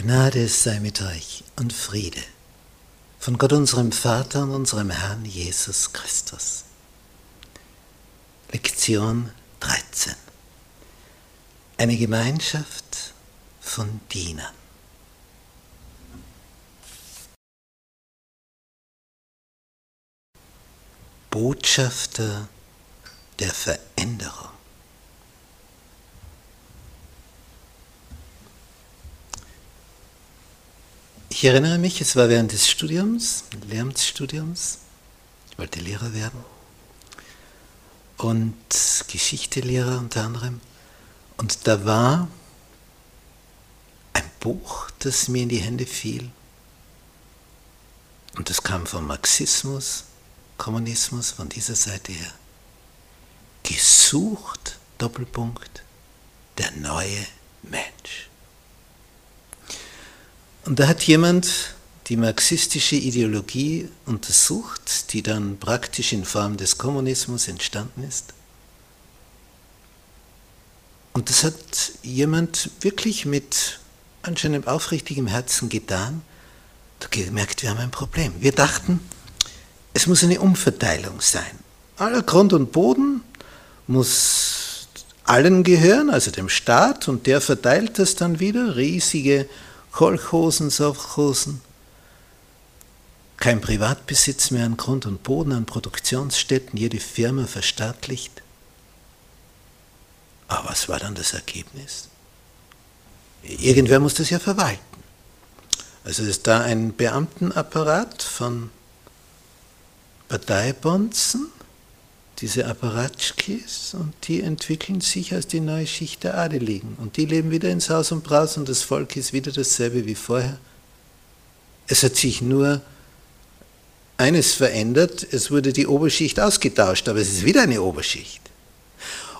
Gnade sei mit euch und Friede von Gott unserem Vater und unserem Herrn Jesus Christus. Lektion 13. Eine Gemeinschaft von Dienern. Botschafter der Veränderung. Ich erinnere mich, es war während des Studiums, Lehramtsstudiums. Ich wollte Lehrer werden. Und Geschichtelehrer unter anderem. Und da war ein Buch, das mir in die Hände fiel. Und das kam vom Marxismus, Kommunismus, von dieser Seite her. Gesucht, Doppelpunkt, der neue Mensch. Und da hat jemand die marxistische Ideologie untersucht, die dann praktisch in Form des Kommunismus entstanden ist. Und das hat jemand wirklich mit anscheinend aufrichtigem Herzen getan. Da gemerkt, wir haben ein Problem. Wir dachten, es muss eine Umverteilung sein. Aller Grund und Boden muss allen gehören, also dem Staat, und der verteilt das dann wieder, riesige Kolchosen, Sovchosen, kein Privatbesitz mehr an Grund und Boden, an Produktionsstätten, jede Firma verstaatlicht. Aber was war dann das Ergebnis? Irgendwer muss das ja verwalten. Also ist da ein Beamtenapparat von Parteibonzen, diese Apparatschkis, und die entwickeln sich als die neue Schicht der Adeligen. Und die leben wieder ins Haus und Braus und das Volk ist wieder dasselbe wie vorher. Es hat sich nur eines verändert, es wurde die Oberschicht ausgetauscht, aber es ist wieder eine Oberschicht.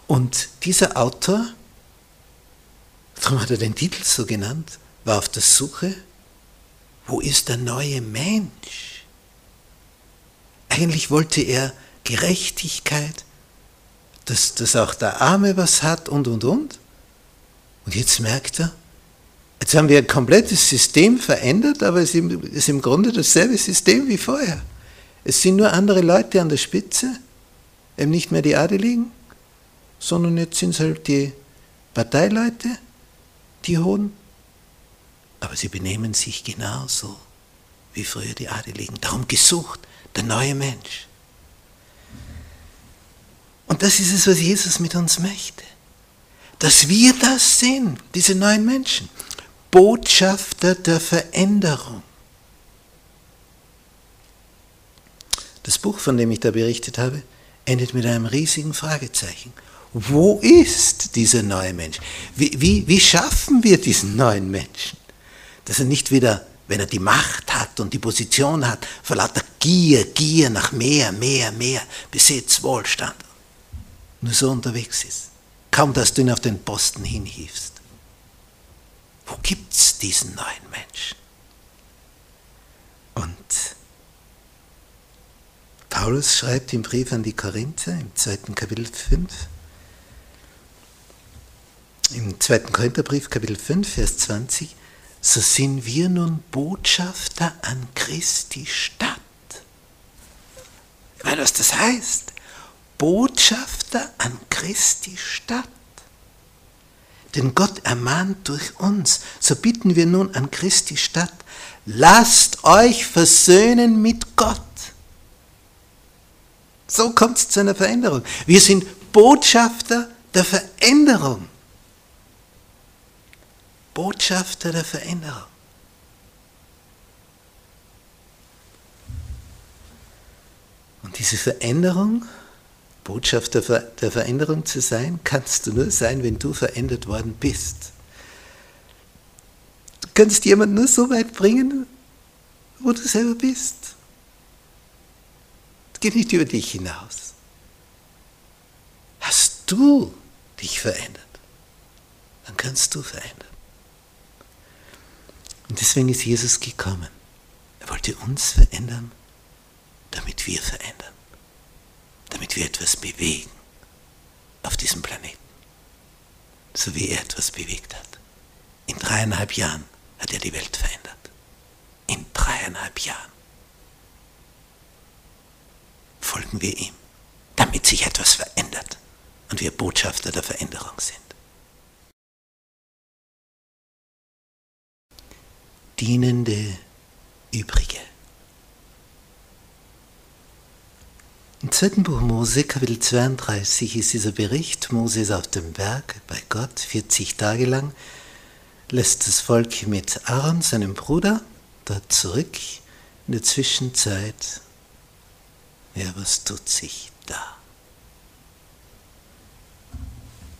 Und dieser Autor, darum hat er den Titel so genannt, war auf der Suche, wo ist der neue Mensch? Eigentlich wollte er Gerechtigkeit, dass, dass auch der Arme was hat und, und, und. Und jetzt merkt er, jetzt haben wir ein komplettes System verändert, aber es ist im Grunde dasselbe System wie vorher. Es sind nur andere Leute an der Spitze, eben nicht mehr die Adeligen, sondern jetzt sind es halt die Parteileute, die Hohen. Aber sie benehmen sich genauso wie früher die Adeligen. Darum gesucht, der neue Mensch. Und das ist es, was Jesus mit uns möchte. Dass wir das sind, diese neuen Menschen. Botschafter der Veränderung. Das Buch, von dem ich da berichtet habe, endet mit einem riesigen Fragezeichen. Wo ist dieser neue Mensch? Wie, wie, wie schaffen wir diesen neuen Menschen? Dass er nicht wieder, wenn er die Macht hat und die Position hat, vor lauter Gier, Gier nach mehr, mehr, mehr, Besitz, Wohlstand, nur so unterwegs ist. Kaum, dass du ihn auf den Posten hinhiefst. Wo gibt es diesen neuen Menschen? Und Paulus schreibt im Brief an die Korinther im zweiten Kapitel 5, im zweiten Korintherbrief, Kapitel 5, Vers 20, so sind wir nun Botschafter an Christi Stadt. Ich meine, was das heißt. Botschafter an Christi Stadt. Denn Gott ermahnt durch uns. So bitten wir nun an Christi Stadt, lasst euch versöhnen mit Gott. So kommt es zu einer Veränderung. Wir sind Botschafter der Veränderung. Botschafter der Veränderung. Und diese Veränderung Botschafter der Veränderung zu sein, kannst du nur sein, wenn du verändert worden bist. Du kannst jemanden nur so weit bringen, wo du selber bist. Es geht nicht über dich hinaus. Hast du dich verändert, dann kannst du verändern. Und deswegen ist Jesus gekommen. Er wollte uns verändern, damit wir verändern damit wir etwas bewegen auf diesem Planeten. So wie er etwas bewegt hat. In dreieinhalb Jahren hat er die Welt verändert. In dreieinhalb Jahren. Folgen wir ihm, damit sich etwas verändert und wir Botschafter der Veränderung sind. Dienende Übrige. Im zweiten Buch Mose, Kapitel 32, ist dieser Bericht. Mose ist auf dem Berg bei Gott 40 Tage lang, lässt das Volk mit Aaron, seinem Bruder, dort zurück. In der Zwischenzeit, ja, was tut sich da?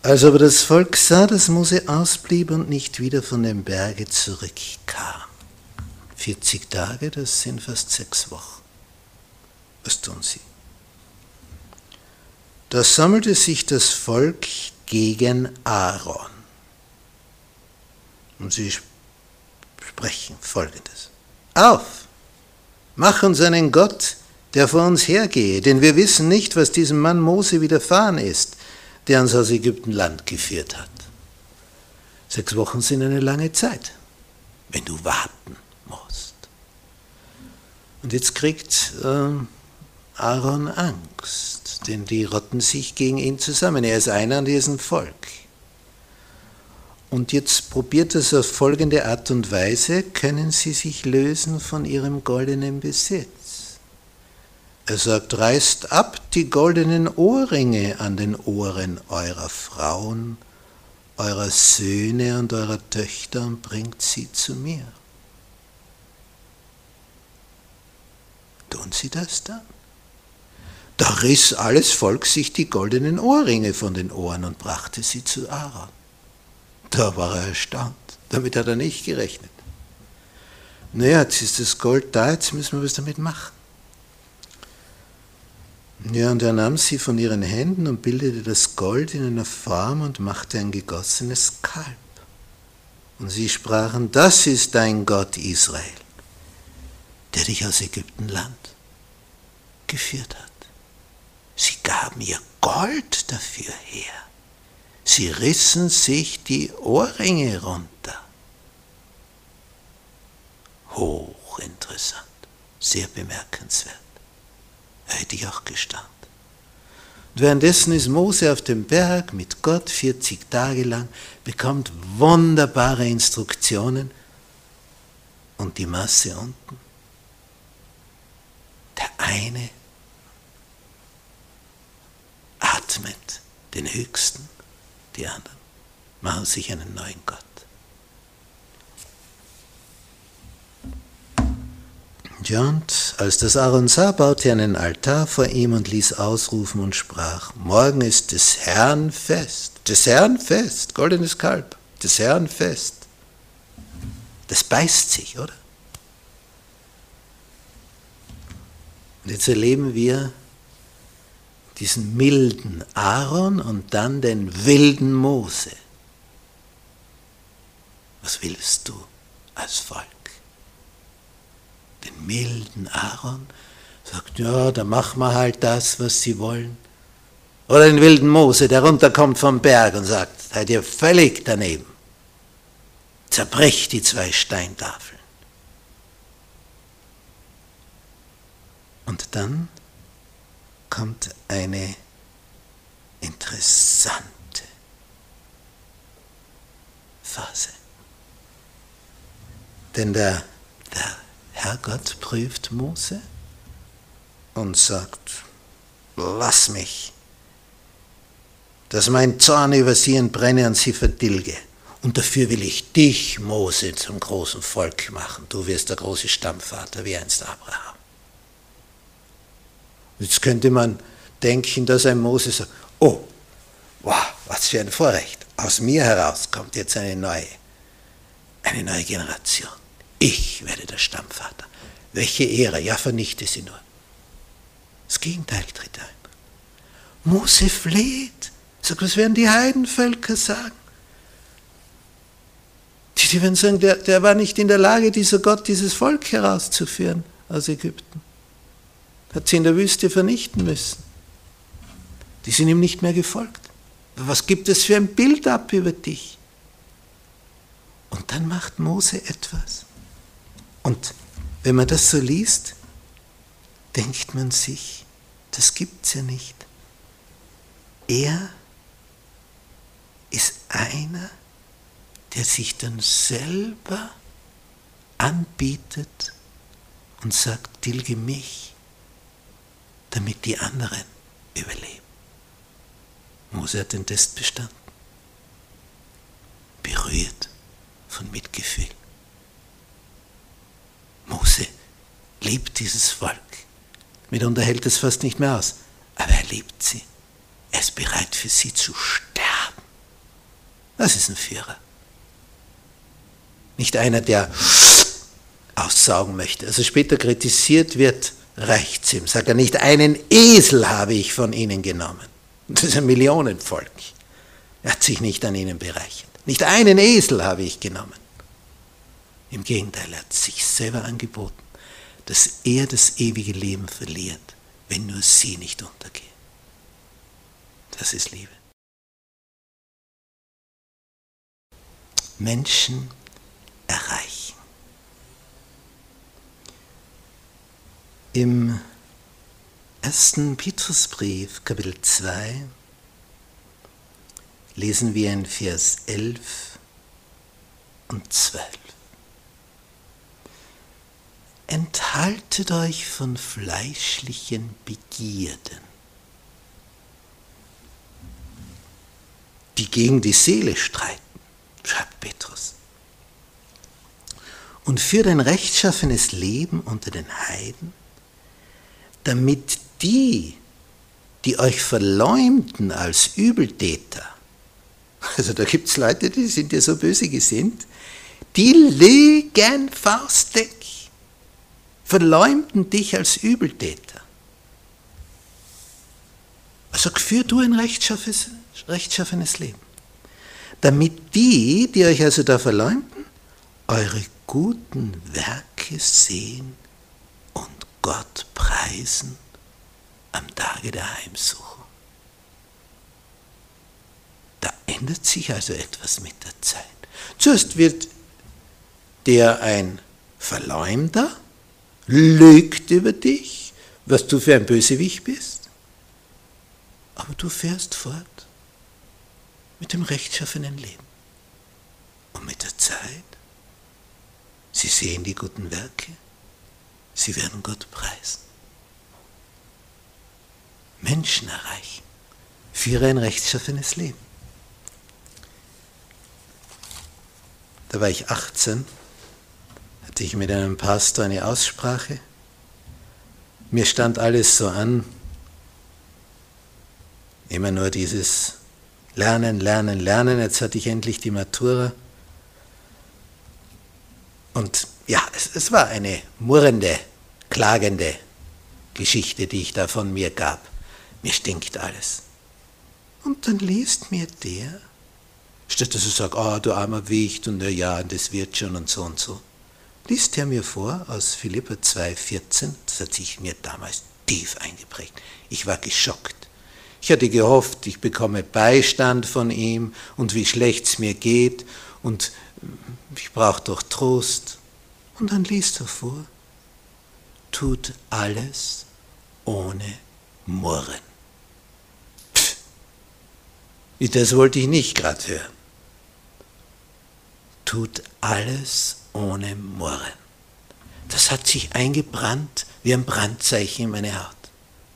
Als aber das Volk sah, dass Mose ausblieb und nicht wieder von dem Berge zurückkam. 40 Tage, das sind fast sechs Wochen. Was tun sie? Da sammelte sich das Volk gegen Aaron. Und sie sprechen folgendes. Auf, mach uns einen Gott, der vor uns hergehe, denn wir wissen nicht, was diesem Mann Mose widerfahren ist, der uns aus Ägyptenland geführt hat. Sechs Wochen sind eine lange Zeit, wenn du warten musst. Und jetzt kriegt äh, Aaron Angst, denn die rotten sich gegen ihn zusammen. Er ist einer er ist ein Volk. Und jetzt probiert es auf folgende Art und Weise, können sie sich lösen von ihrem goldenen Besitz. Er sagt, reißt ab die goldenen Ohrringe an den Ohren eurer Frauen, eurer Söhne und eurer Töchter und bringt sie zu mir. Tun sie das dann? Da riss alles Volk sich die goldenen Ohrringe von den Ohren und brachte sie zu Aaron. Da war er erstaunt. Damit hat er nicht gerechnet. Naja, jetzt ist das Gold da, jetzt müssen wir was damit machen. Ja, und er nahm sie von ihren Händen und bildete das Gold in einer Form und machte ein gegossenes Kalb. Und sie sprachen, das ist dein Gott Israel, der dich aus Ägyptenland geführt hat. Gaben ihr Gold dafür her. Sie rissen sich die Ohrringe runter. Hochinteressant, sehr bemerkenswert. Hätte ich auch gestaunt. Und währenddessen ist Mose auf dem Berg mit Gott 40 Tage lang, bekommt wunderbare Instruktionen und die Masse unten. Der eine atmet den Höchsten, die anderen machen sich einen neuen Gott. Und als das Aaron sah, baute er einen Altar vor ihm und ließ ausrufen und sprach, morgen ist des Herrn Fest, des Herrn Fest, goldenes Kalb, des Herrn Fest. Das beißt sich, oder? Und jetzt erleben wir diesen milden Aaron und dann den wilden Mose. Was willst du als Volk? Den milden Aaron sagt, ja, dann machen wir halt das, was sie wollen. Oder den wilden Mose, der runterkommt vom Berg und sagt, seid ihr völlig daneben. Zerbricht die zwei Steintafeln. Und dann kommt eine interessante Phase. Denn der, der Herrgott prüft Mose und sagt, lass mich, dass mein Zorn über sie entbrenne und sie verdilge. Und dafür will ich dich, Mose, zum großen Volk machen. Du wirst der große Stammvater wie einst Abraham. Jetzt könnte man denken, dass ein Mose sagt, oh, wow, was für ein Vorrecht. Aus mir heraus kommt jetzt eine neue, eine neue Generation. Ich werde der Stammvater. Welche Ehre, ja, vernichte sie nur. Das Gegenteil tritt ein. Mose fleht. Sagt, was werden die Heidenvölker sagen? Die, die werden sagen, der, der war nicht in der Lage, dieser Gott, dieses Volk herauszuführen aus Ägypten hat sie in der Wüste vernichten müssen. Die sind ihm nicht mehr gefolgt. Was gibt es für ein Bild ab über dich? Und dann macht Mose etwas. Und wenn man das so liest, denkt man sich, das gibt's ja nicht. Er ist einer, der sich dann selber anbietet und sagt, tilge mich, damit die anderen überleben. Mose hat den Test bestanden. Berührt von Mitgefühl. Mose liebt dieses Volk. Mitunter hält es fast nicht mehr aus, aber er liebt sie. Er ist bereit für sie zu sterben. Das ist ein Führer. Nicht einer, der aussaugen möchte. Also später kritisiert wird, reicht es ihm. Sagt er, nicht einen Esel habe ich von ihnen genommen. Das ist ein Millionenvolk. Er hat sich nicht an ihnen bereichert. Nicht einen Esel habe ich genommen. Im Gegenteil, er hat sich selber angeboten, dass er das ewige Leben verliert, wenn nur sie nicht untergehen. Das ist Liebe. Menschen erreichen. Im ersten Petrusbrief, Kapitel 2, lesen wir in Vers 11 und 12. Enthaltet euch von fleischlichen Begierden, die gegen die Seele streiten, schreibt Petrus. Und führt ein rechtschaffenes Leben unter den Heiden, damit die, die euch verleumden als Übeltäter, also da gibt es Leute, die sind ja so böse gesinnt, die legen faustdick, verleumden dich als Übeltäter. Also führ du ein rechtschaffenes, rechtschaffenes Leben. Damit die, die euch also da verleumden, eure guten Werke sehen und Gott preisen am Tage der Heimsuchung. Da ändert sich also etwas mit der Zeit. Zuerst wird der ein Verleumder, lügt über dich, was du für ein Bösewicht bist, aber du fährst fort mit dem rechtschaffenen Leben. Und mit der Zeit, sie sehen die guten Werke, sie werden Gott preisen. Menschen erreichen, führe ein rechtschaffenes Leben. Da war ich 18, hatte ich mit einem Pastor eine Aussprache. Mir stand alles so an, immer nur dieses Lernen, Lernen, Lernen. Jetzt hatte ich endlich die Matura. Und ja, es, es war eine murrende, klagende Geschichte, die ich da von mir gab mir stinkt alles. Und dann liest mir der, statt dass er sagt, ah, oh, du armer Wicht und ja, das wird schon und so und so, liest er mir vor aus Philippa 2,14, das hat sich mir damals tief eingeprägt. Ich war geschockt. Ich hatte gehofft, ich bekomme Beistand von ihm und wie schlecht es mir geht und ich brauche doch Trost. Und dann liest er vor, tut alles ohne Murren. Das wollte ich nicht gerade hören. Tut alles ohne Murren. Das hat sich eingebrannt wie ein Brandzeichen in meine Haut,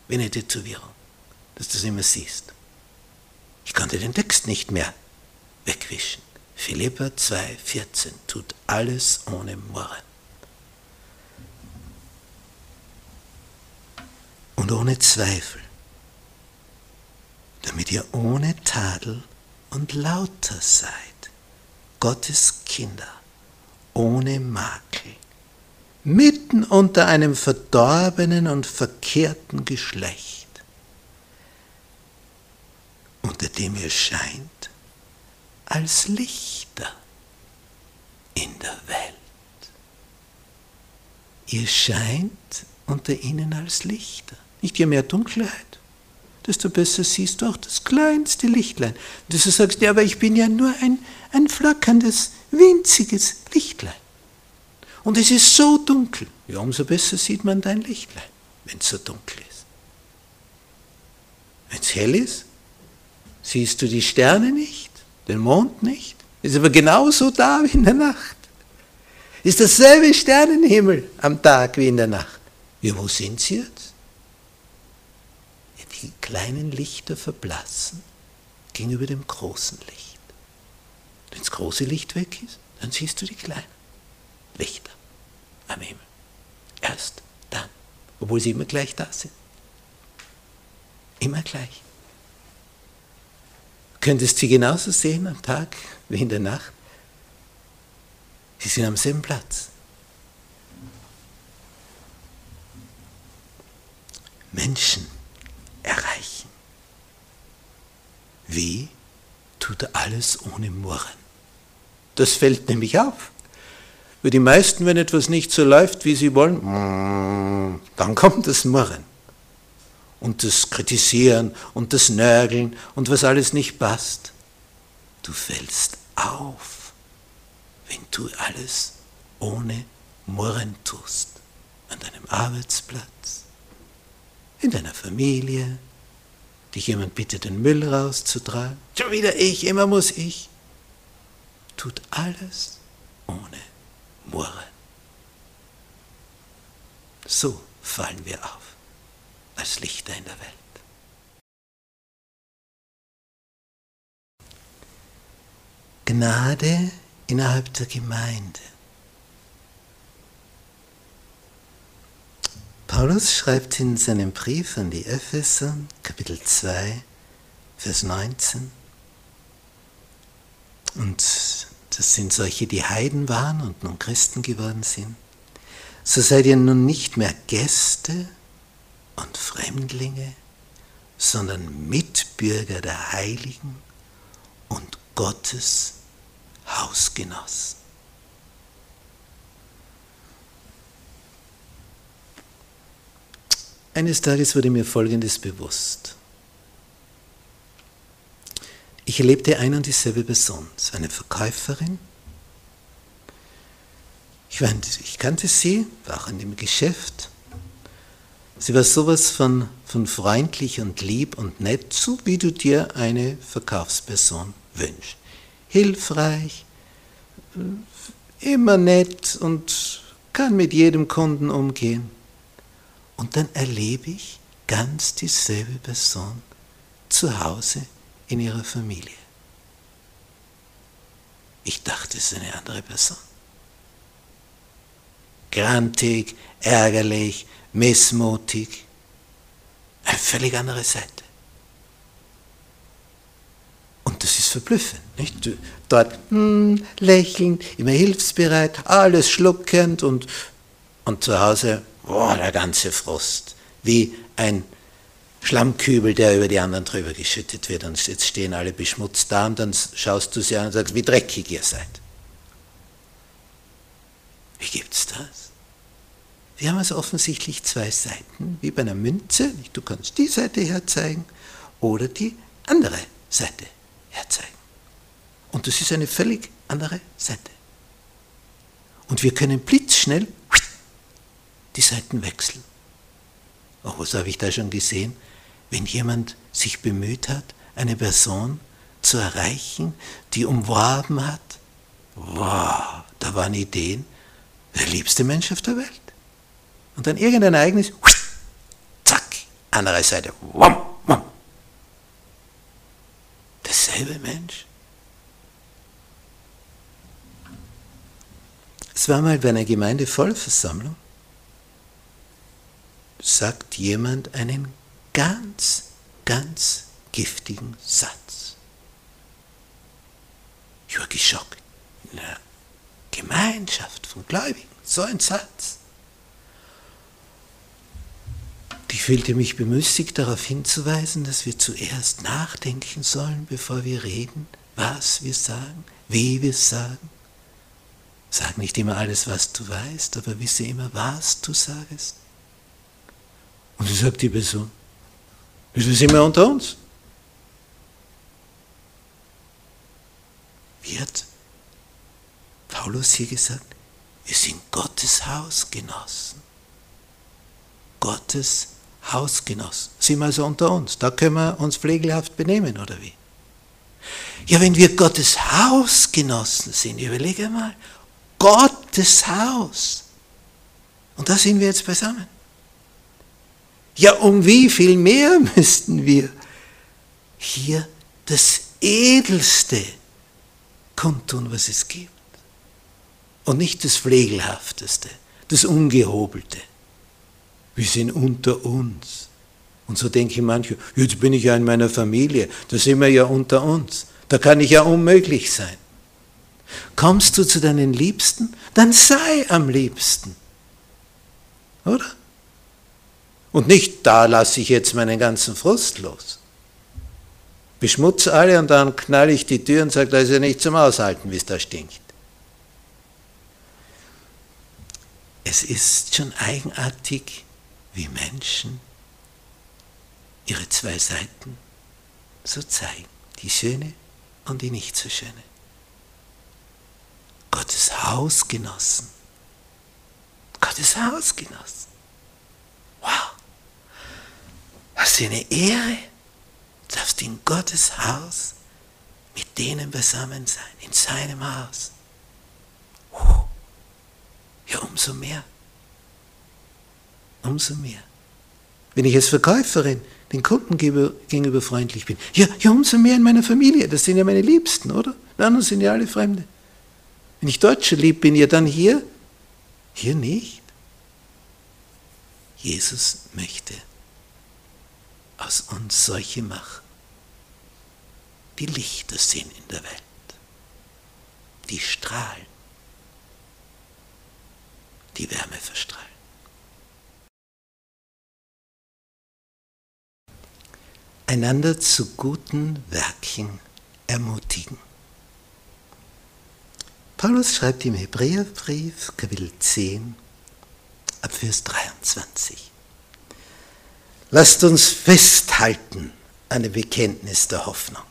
wie eine Tätowierung, dass du das immer siehst. Ich konnte den Text nicht mehr wegwischen. Philippa 2,14 tut alles ohne Murren. Und ohne Zweifel damit ihr ohne Tadel und lauter seid, Gottes Kinder, ohne Makel, mitten unter einem verdorbenen und verkehrten Geschlecht, unter dem ihr scheint als Lichter in der Welt. Ihr scheint unter ihnen als Lichter, nicht je mehr Dunkelheit, desto besser siehst du auch das kleinste Lichtlein. Und du sagst, ja, aber ich bin ja nur ein, ein flackerndes winziges Lichtlein. Und es ist so dunkel. Ja, umso besser sieht man dein Lichtlein, wenn es so dunkel ist. Wenn es hell ist, siehst du die Sterne nicht, den Mond nicht. Ist aber genauso da wie in der Nacht. Ist dasselbe Sternenhimmel am Tag wie in der Nacht. Ja, wo sind sie jetzt? Die kleinen Lichter verblassen gegenüber dem großen Licht. Wenn das große Licht weg ist, dann siehst du die kleinen Lichter am Himmel. Erst dann, obwohl sie immer gleich da sind. Immer gleich. Du könntest sie genauso sehen am Tag wie in der Nacht. Sie sind am selben Platz. Menschen erreichen. Wie tut er alles ohne Murren? Das fällt nämlich auf. Für die meisten, wenn etwas nicht so läuft, wie sie wollen, dann kommt das Murren und das Kritisieren und das Nörgeln und was alles nicht passt. Du fällst auf, wenn du alles ohne Murren tust. An deinem Arbeitsplatz, in deiner Familie, dich jemand bittet, den Müll rauszutragen. Schon wieder ich, immer muss ich. Tut alles ohne Murren. So fallen wir auf als Lichter in der Welt. Gnade innerhalb der Gemeinde. Paulus schreibt in seinem Brief an die Epheser, Kapitel 2, Vers 19, und das sind solche, die Heiden waren und nun Christen geworden sind, so seid ihr nun nicht mehr Gäste und Fremdlinge, sondern Mitbürger der Heiligen und Gottes Hausgenossen. Eines Tages wurde mir Folgendes bewusst. Ich erlebte ein und dieselbe Person, so eine Verkäuferin. Ich, war, ich kannte sie, war auch in dem Geschäft. Sie war sowas von, von freundlich und lieb und nett, so wie du dir eine Verkaufsperson wünschst. Hilfreich, immer nett und kann mit jedem Kunden umgehen. Und dann erlebe ich ganz dieselbe Person zu Hause in ihrer Familie. Ich dachte, es ist eine andere Person. Grantig, ärgerlich, missmutig. Eine völlig andere Seite. Und das ist verblüffend. Nicht? Dort hm, lächelnd, immer hilfsbereit, alles schluckend und, und zu Hause, boah, der ganze Frust. Wie ein Schlammkübel, der über die anderen drüber geschüttet wird und jetzt stehen alle beschmutzt da und dann schaust du sie an und sagst, wie dreckig ihr seid. Wie gibt's das? Wir haben also offensichtlich zwei Seiten, wie bei einer Münze. Du kannst die Seite herzeigen oder die andere Seite herzeigen. Und das ist eine völlig andere Seite. Und wir können blitzschnell die Seiten wechseln. Auch was habe ich da schon gesehen? wenn jemand sich bemüht hat, eine Person zu erreichen, die umworben hat, wow, da waren Ideen, der liebste Mensch auf der Welt. Und dann irgendein Ereignis, zack, andere Seite, wum, wum. Derselbe Mensch. Es war mal bei einer Gemeindevollversammlung, sagt jemand einen ganz, ganz giftigen Satz. Ich war geschockt. In einer Gemeinschaft von Gläubigen, so ein Satz. Ich fühlte mich bemüßigt, darauf hinzuweisen, dass wir zuerst nachdenken sollen, bevor wir reden, was wir sagen, wie wir es sagen. Sag nicht immer alles, was du weißt, aber wisse immer, was du sagst. Und so sagt die Person, wir sind wir unter uns. Wird Paulus hier gesagt? Wir sind Gottes Hausgenossen. Gottes Hausgenossen. Sind wir also unter uns? Da können wir uns pflegelhaft benehmen, oder wie? Ja, wenn wir Gottes Hausgenossen sind, überlege mal, Gottes Haus. Und da sind wir jetzt beisammen. Ja, um wie viel mehr müssten wir hier das Edelste kundtun, was es gibt. Und nicht das Pflegelhafteste, das Ungehobelte. Wir sind unter uns. Und so denken manche, jetzt bin ich ja in meiner Familie, da sind wir ja unter uns. Da kann ich ja unmöglich sein. Kommst du zu deinen Liebsten, dann sei am liebsten. Oder? Und nicht, da lasse ich jetzt meinen ganzen Frust los. Beschmutze alle und dann knall ich die Tür und sage, da ist ja nicht zum Aushalten, wie es da stinkt. Es ist schon eigenartig, wie Menschen ihre zwei Seiten so zeigen, die schöne und die nicht so schöne. Gottes Hausgenossen. Gottes Hausgenossen. Wow. Was für eine Ehre. Du darfst in Gottes Haus mit denen beisammen sein, in seinem Haus. Ja, umso mehr. Umso mehr. Wenn ich als Verkäuferin den Kunden gegenüber freundlich bin, ja, ja, umso mehr in meiner Familie. Das sind ja meine Liebsten, oder? Die anderen sind ja alle Fremde. Wenn ich Deutscher lieb bin, ja dann hier, hier nicht. Jesus möchte aus uns solche machen, die Lichter sind in der Welt, die strahlen, die Wärme verstrahlen. Einander zu guten Werken ermutigen. Paulus schreibt im Hebräerbrief, Kapitel 10, ab Vers 23. Lasst uns festhalten an dem Bekenntnis der Hoffnung.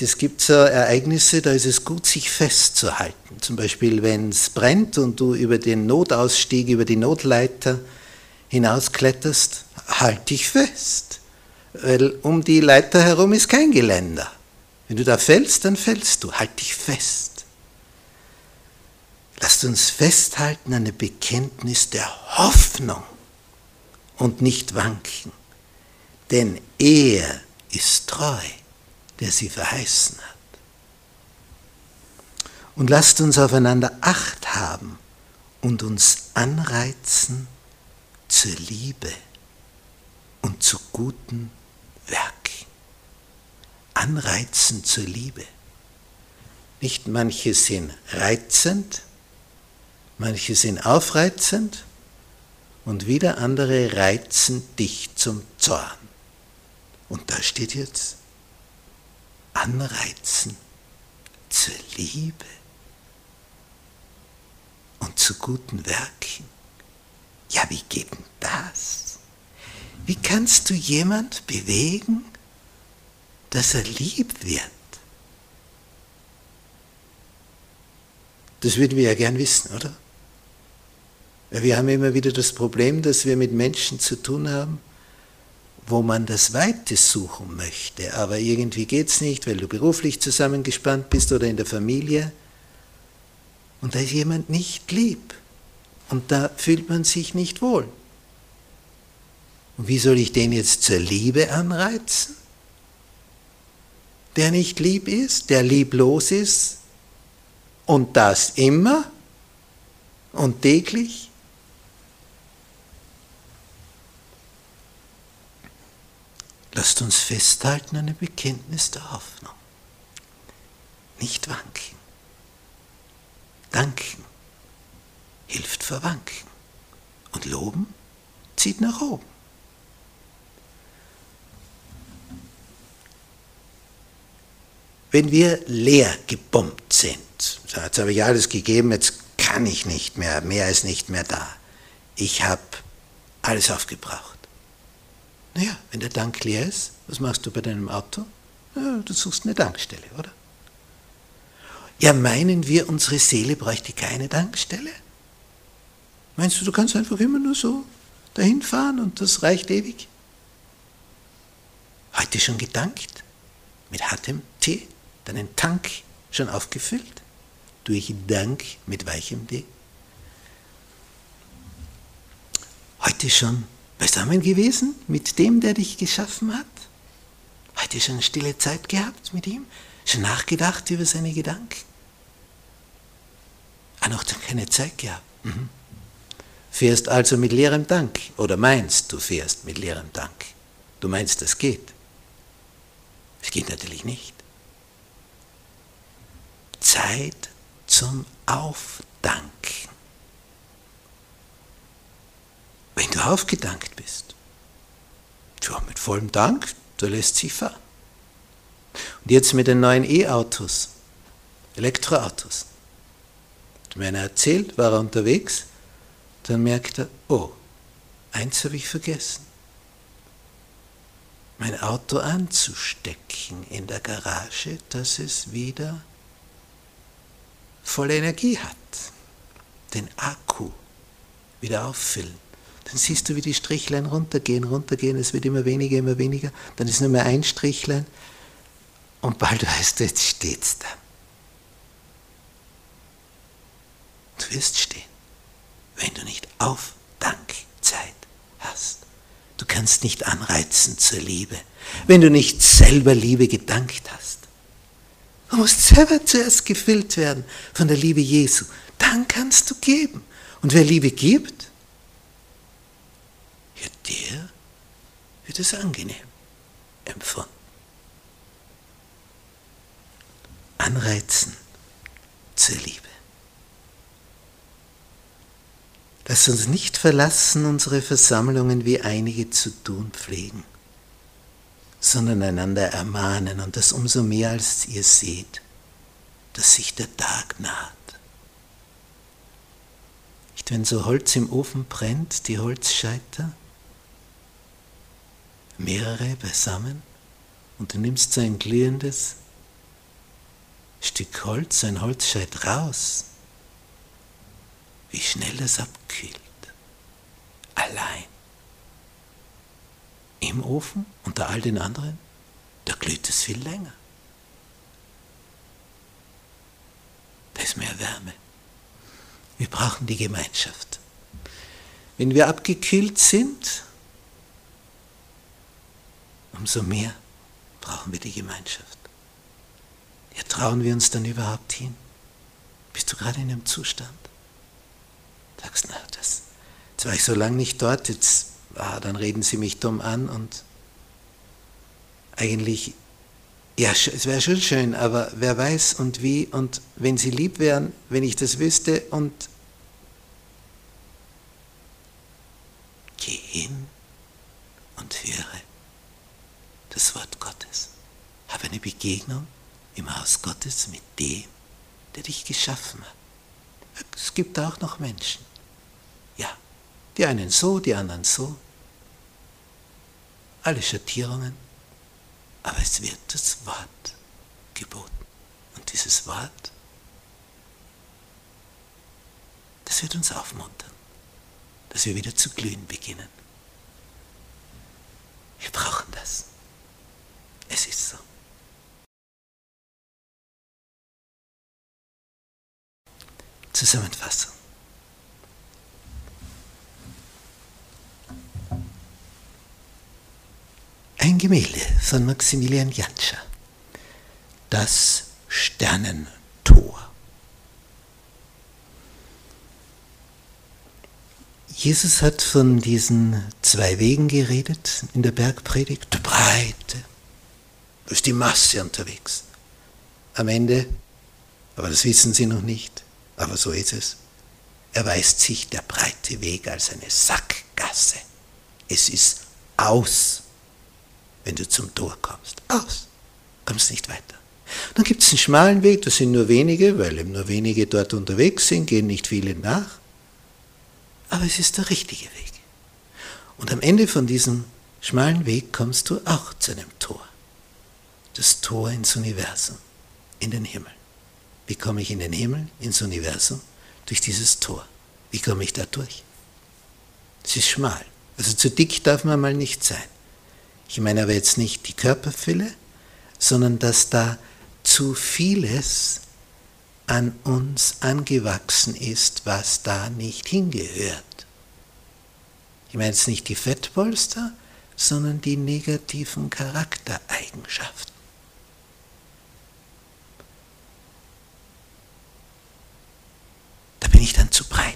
Es gibt so Ereignisse, da ist es gut, sich festzuhalten. Zum Beispiel, wenn es brennt und du über den Notausstieg, über die Notleiter hinauskletterst, halt dich fest. Weil um die Leiter herum ist kein Geländer. Wenn du da fällst, dann fällst du. Halt dich fest. Lasst uns festhalten an dem Bekenntnis der Hoffnung und nicht wanken. Denn er ist treu, der sie verheißen hat. Und lasst uns aufeinander Acht haben und uns anreizen zur Liebe und zu guten Werken anreizen zur Liebe. Nicht manche sind reizend, manche sind aufreizend und wieder andere reizen dich zum Zorn. Und da steht jetzt anreizen zur Liebe und zu guten Werken. Ja, wie geht denn das? Wie kannst du jemand bewegen, dass er lieb wird. Das würden wir ja gern wissen, oder? Wir haben immer wieder das Problem, dass wir mit Menschen zu tun haben, wo man das Weite suchen möchte, aber irgendwie geht es nicht, weil du beruflich zusammengespannt bist oder in der Familie. Und da ist jemand nicht lieb. Und da fühlt man sich nicht wohl. Und wie soll ich den jetzt zur Liebe anreizen? der nicht lieb ist, der lieblos ist und das immer und täglich? Lasst uns festhalten an dem Bekenntnis der Hoffnung. Nicht wanken. Danken hilft verwanken. Und loben zieht nach oben. Wenn wir leer gebombt sind, jetzt habe ich alles gegeben, jetzt kann ich nicht mehr, mehr ist nicht mehr da. Ich habe alles aufgebraucht. Naja, wenn der Tank leer ist, was machst du bei deinem Auto? Ja, du suchst eine Tankstelle, oder? Ja, meinen wir, unsere Seele bräuchte keine Tankstelle? Meinst du, du kannst einfach immer nur so dahin fahren und das reicht ewig? Heute schon gedankt? Mit hartem Tee? Deinen Tank schon aufgefüllt? Durch Dank mit weichem Tee? Heute schon beisammen gewesen mit dem, der dich geschaffen hat? Heute schon stille Zeit gehabt mit ihm? Schon nachgedacht über seine Gedanken? Ah, noch keine Zeit gehabt. Mhm. Fährst also mit leerem Dank oder meinst, du fährst mit leerem Dank. Du meinst, das geht. Es geht natürlich nicht. Zeit zum Aufdanken. Wenn du aufgedankt bist, ja, mit vollem Dank, da lässt sich fahren. Und jetzt mit den neuen E-Autos, Elektroautos. Mir einer erzählt, war er unterwegs, dann merkt er, oh, eins habe ich vergessen. Mein Auto anzustecken in der Garage, dass es wieder volle Energie hat. Den Akku wieder auffüllen. Dann siehst du, wie die Strichlein runtergehen, runtergehen, es wird immer weniger, immer weniger. Dann ist nur mehr ein Strichlein und bald weißt du, jetzt steht's da. Du wirst stehen, wenn du nicht Aufdankzeit hast. Du kannst nicht anreizen zur Liebe, wenn du nicht selber Liebe gedankt hast. Du musst selber zuerst gefüllt werden von der Liebe Jesu. Dann kannst du geben. Und wer Liebe gibt, ja, der wird es angenehm empfunden. Anreizen zur Liebe. Lass uns nicht verlassen unsere Versammlungen, wie einige zu tun pflegen, sondern einander ermahnen und das umso mehr, als ihr seht, dass sich der Tag naht. Nicht, wenn so Holz im Ofen brennt, die Holzscheiter, mehrere beisammen, und du nimmst so ein glühendes Stück Holz, ein Holzscheit raus, wie schnell das abkühlt. Allein. Im Ofen, unter all den anderen, da glüht es viel länger. Da ist mehr Wärme. Wir brauchen die Gemeinschaft. Wenn wir abgekühlt sind, umso mehr brauchen wir die Gemeinschaft. Ja, trauen wir uns dann überhaupt hin? Bist du gerade in einem Zustand? Sagst, na, das, jetzt war ich so lange nicht dort, jetzt, ah, dann reden sie mich dumm an und eigentlich, ja, es wäre schon schön, aber wer weiß und wie und wenn sie lieb wären, wenn ich das wüsste und geh hin und höre das Wort Gottes. Habe eine Begegnung im Haus Gottes mit dem, der dich geschaffen hat. Es gibt auch noch Menschen. Ja, die einen so, die anderen so. Alle Schattierungen. Aber es wird das Wort geboten. Und dieses Wort, das wird uns aufmuntern, dass wir wieder zu glühen beginnen. Wir brauchen das. Es ist so. Zusammenfassung. Ein Gemälde von Maximilian Janscher. Das Sternentor. Jesus hat von diesen zwei Wegen geredet in der Bergpredigt. Der breite, ist die Masse unterwegs. Am Ende, aber das wissen Sie noch nicht, aber so ist es. Erweist sich der breite Weg als eine Sackgasse. Es ist aus, wenn du zum Tor kommst. Aus. Kommst nicht weiter. Dann gibt es einen schmalen Weg, das sind nur wenige, weil eben nur wenige dort unterwegs sind, gehen nicht viele nach. Aber es ist der richtige Weg. Und am Ende von diesem schmalen Weg kommst du auch zu einem Tor. Das Tor ins Universum, in den Himmel. Wie komme ich in den Himmel, ins Universum? Durch dieses Tor. Wie komme ich da durch? Es ist schmal. Also zu dick darf man mal nicht sein. Ich meine aber jetzt nicht die Körperfülle, sondern dass da zu vieles an uns angewachsen ist, was da nicht hingehört. Ich meine jetzt nicht die Fettpolster, sondern die negativen Charaktereigenschaften. Da bin ich dann zu breit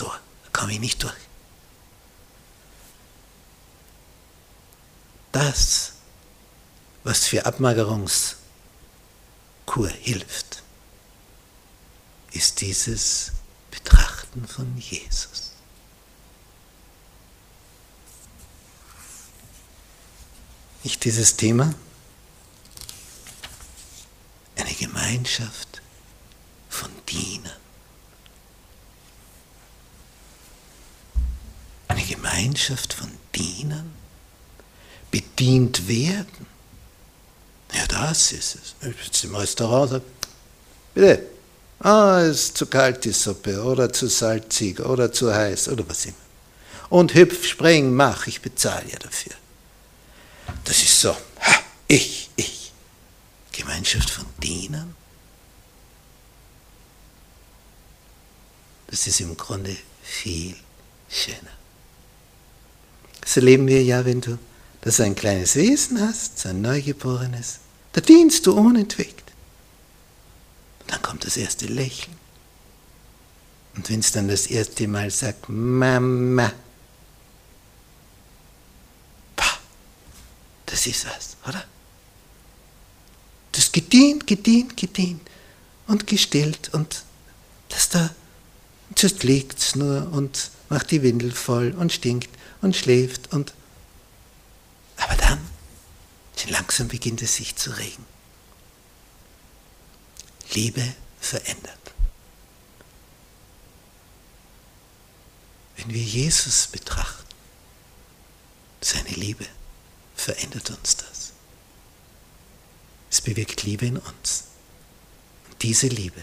Tor. Da komme ich nicht durch. Das, was für Abmagerungskur hilft, ist dieses Betrachten von Jesus. Nicht dieses Thema? Eine Gemeinschaft von Dienern. Eine Gemeinschaft von Dienern? Bedient werden? Ja, das ist es. Ich sitze im Restaurant und sage, bitte, ah, es ist zu kalt die Suppe oder zu salzig oder zu heiß oder was immer. Und hüpf, spring, mach, ich bezahle ja dafür. Das ist so, ha, ich, ich. Gemeinschaft von Dienern. Das ist im Grunde viel schöner. So leben wir ja, wenn du das ein kleines Wesen hast, so ein Neugeborenes, da dienst du unentwegt. Und dann kommt das erste Lächeln. Und wenn es dann das erste Mal sagt, Mama, Das ist was, oder? Das gedient, gedient, gedient und gestillt und das da, zuerst liegt nur und macht die Windel voll und stinkt und schläft und aber dann, langsam beginnt es sich zu regen. Liebe verändert. Wenn wir Jesus betrachten, seine Liebe, verändert uns das. Es bewirkt Liebe in uns. Und diese Liebe,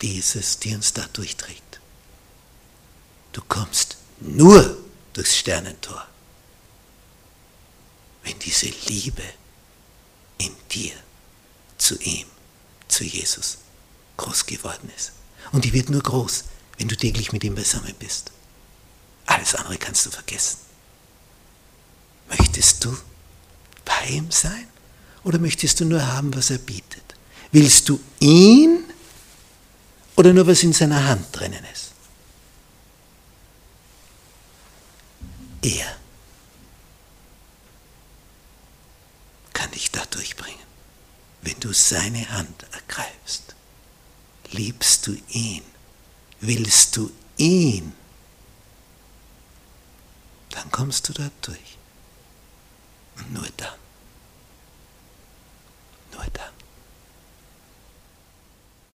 die ist es, die uns da durchträgt. Du kommst nur durchs Sternentor, wenn diese Liebe in dir zu ihm, zu Jesus, groß geworden ist. Und die wird nur groß, wenn du täglich mit ihm beisammen bist. Alles andere kannst du vergessen. Möchtest du bei ihm sein oder möchtest du nur haben, was er bietet? Willst du ihn oder nur was in seiner Hand drinnen ist? Er kann dich da durchbringen, wenn du seine Hand ergreifst. Liebst du ihn? Willst du ihn? Dann kommst du da durch. Nur dann. Nur dann.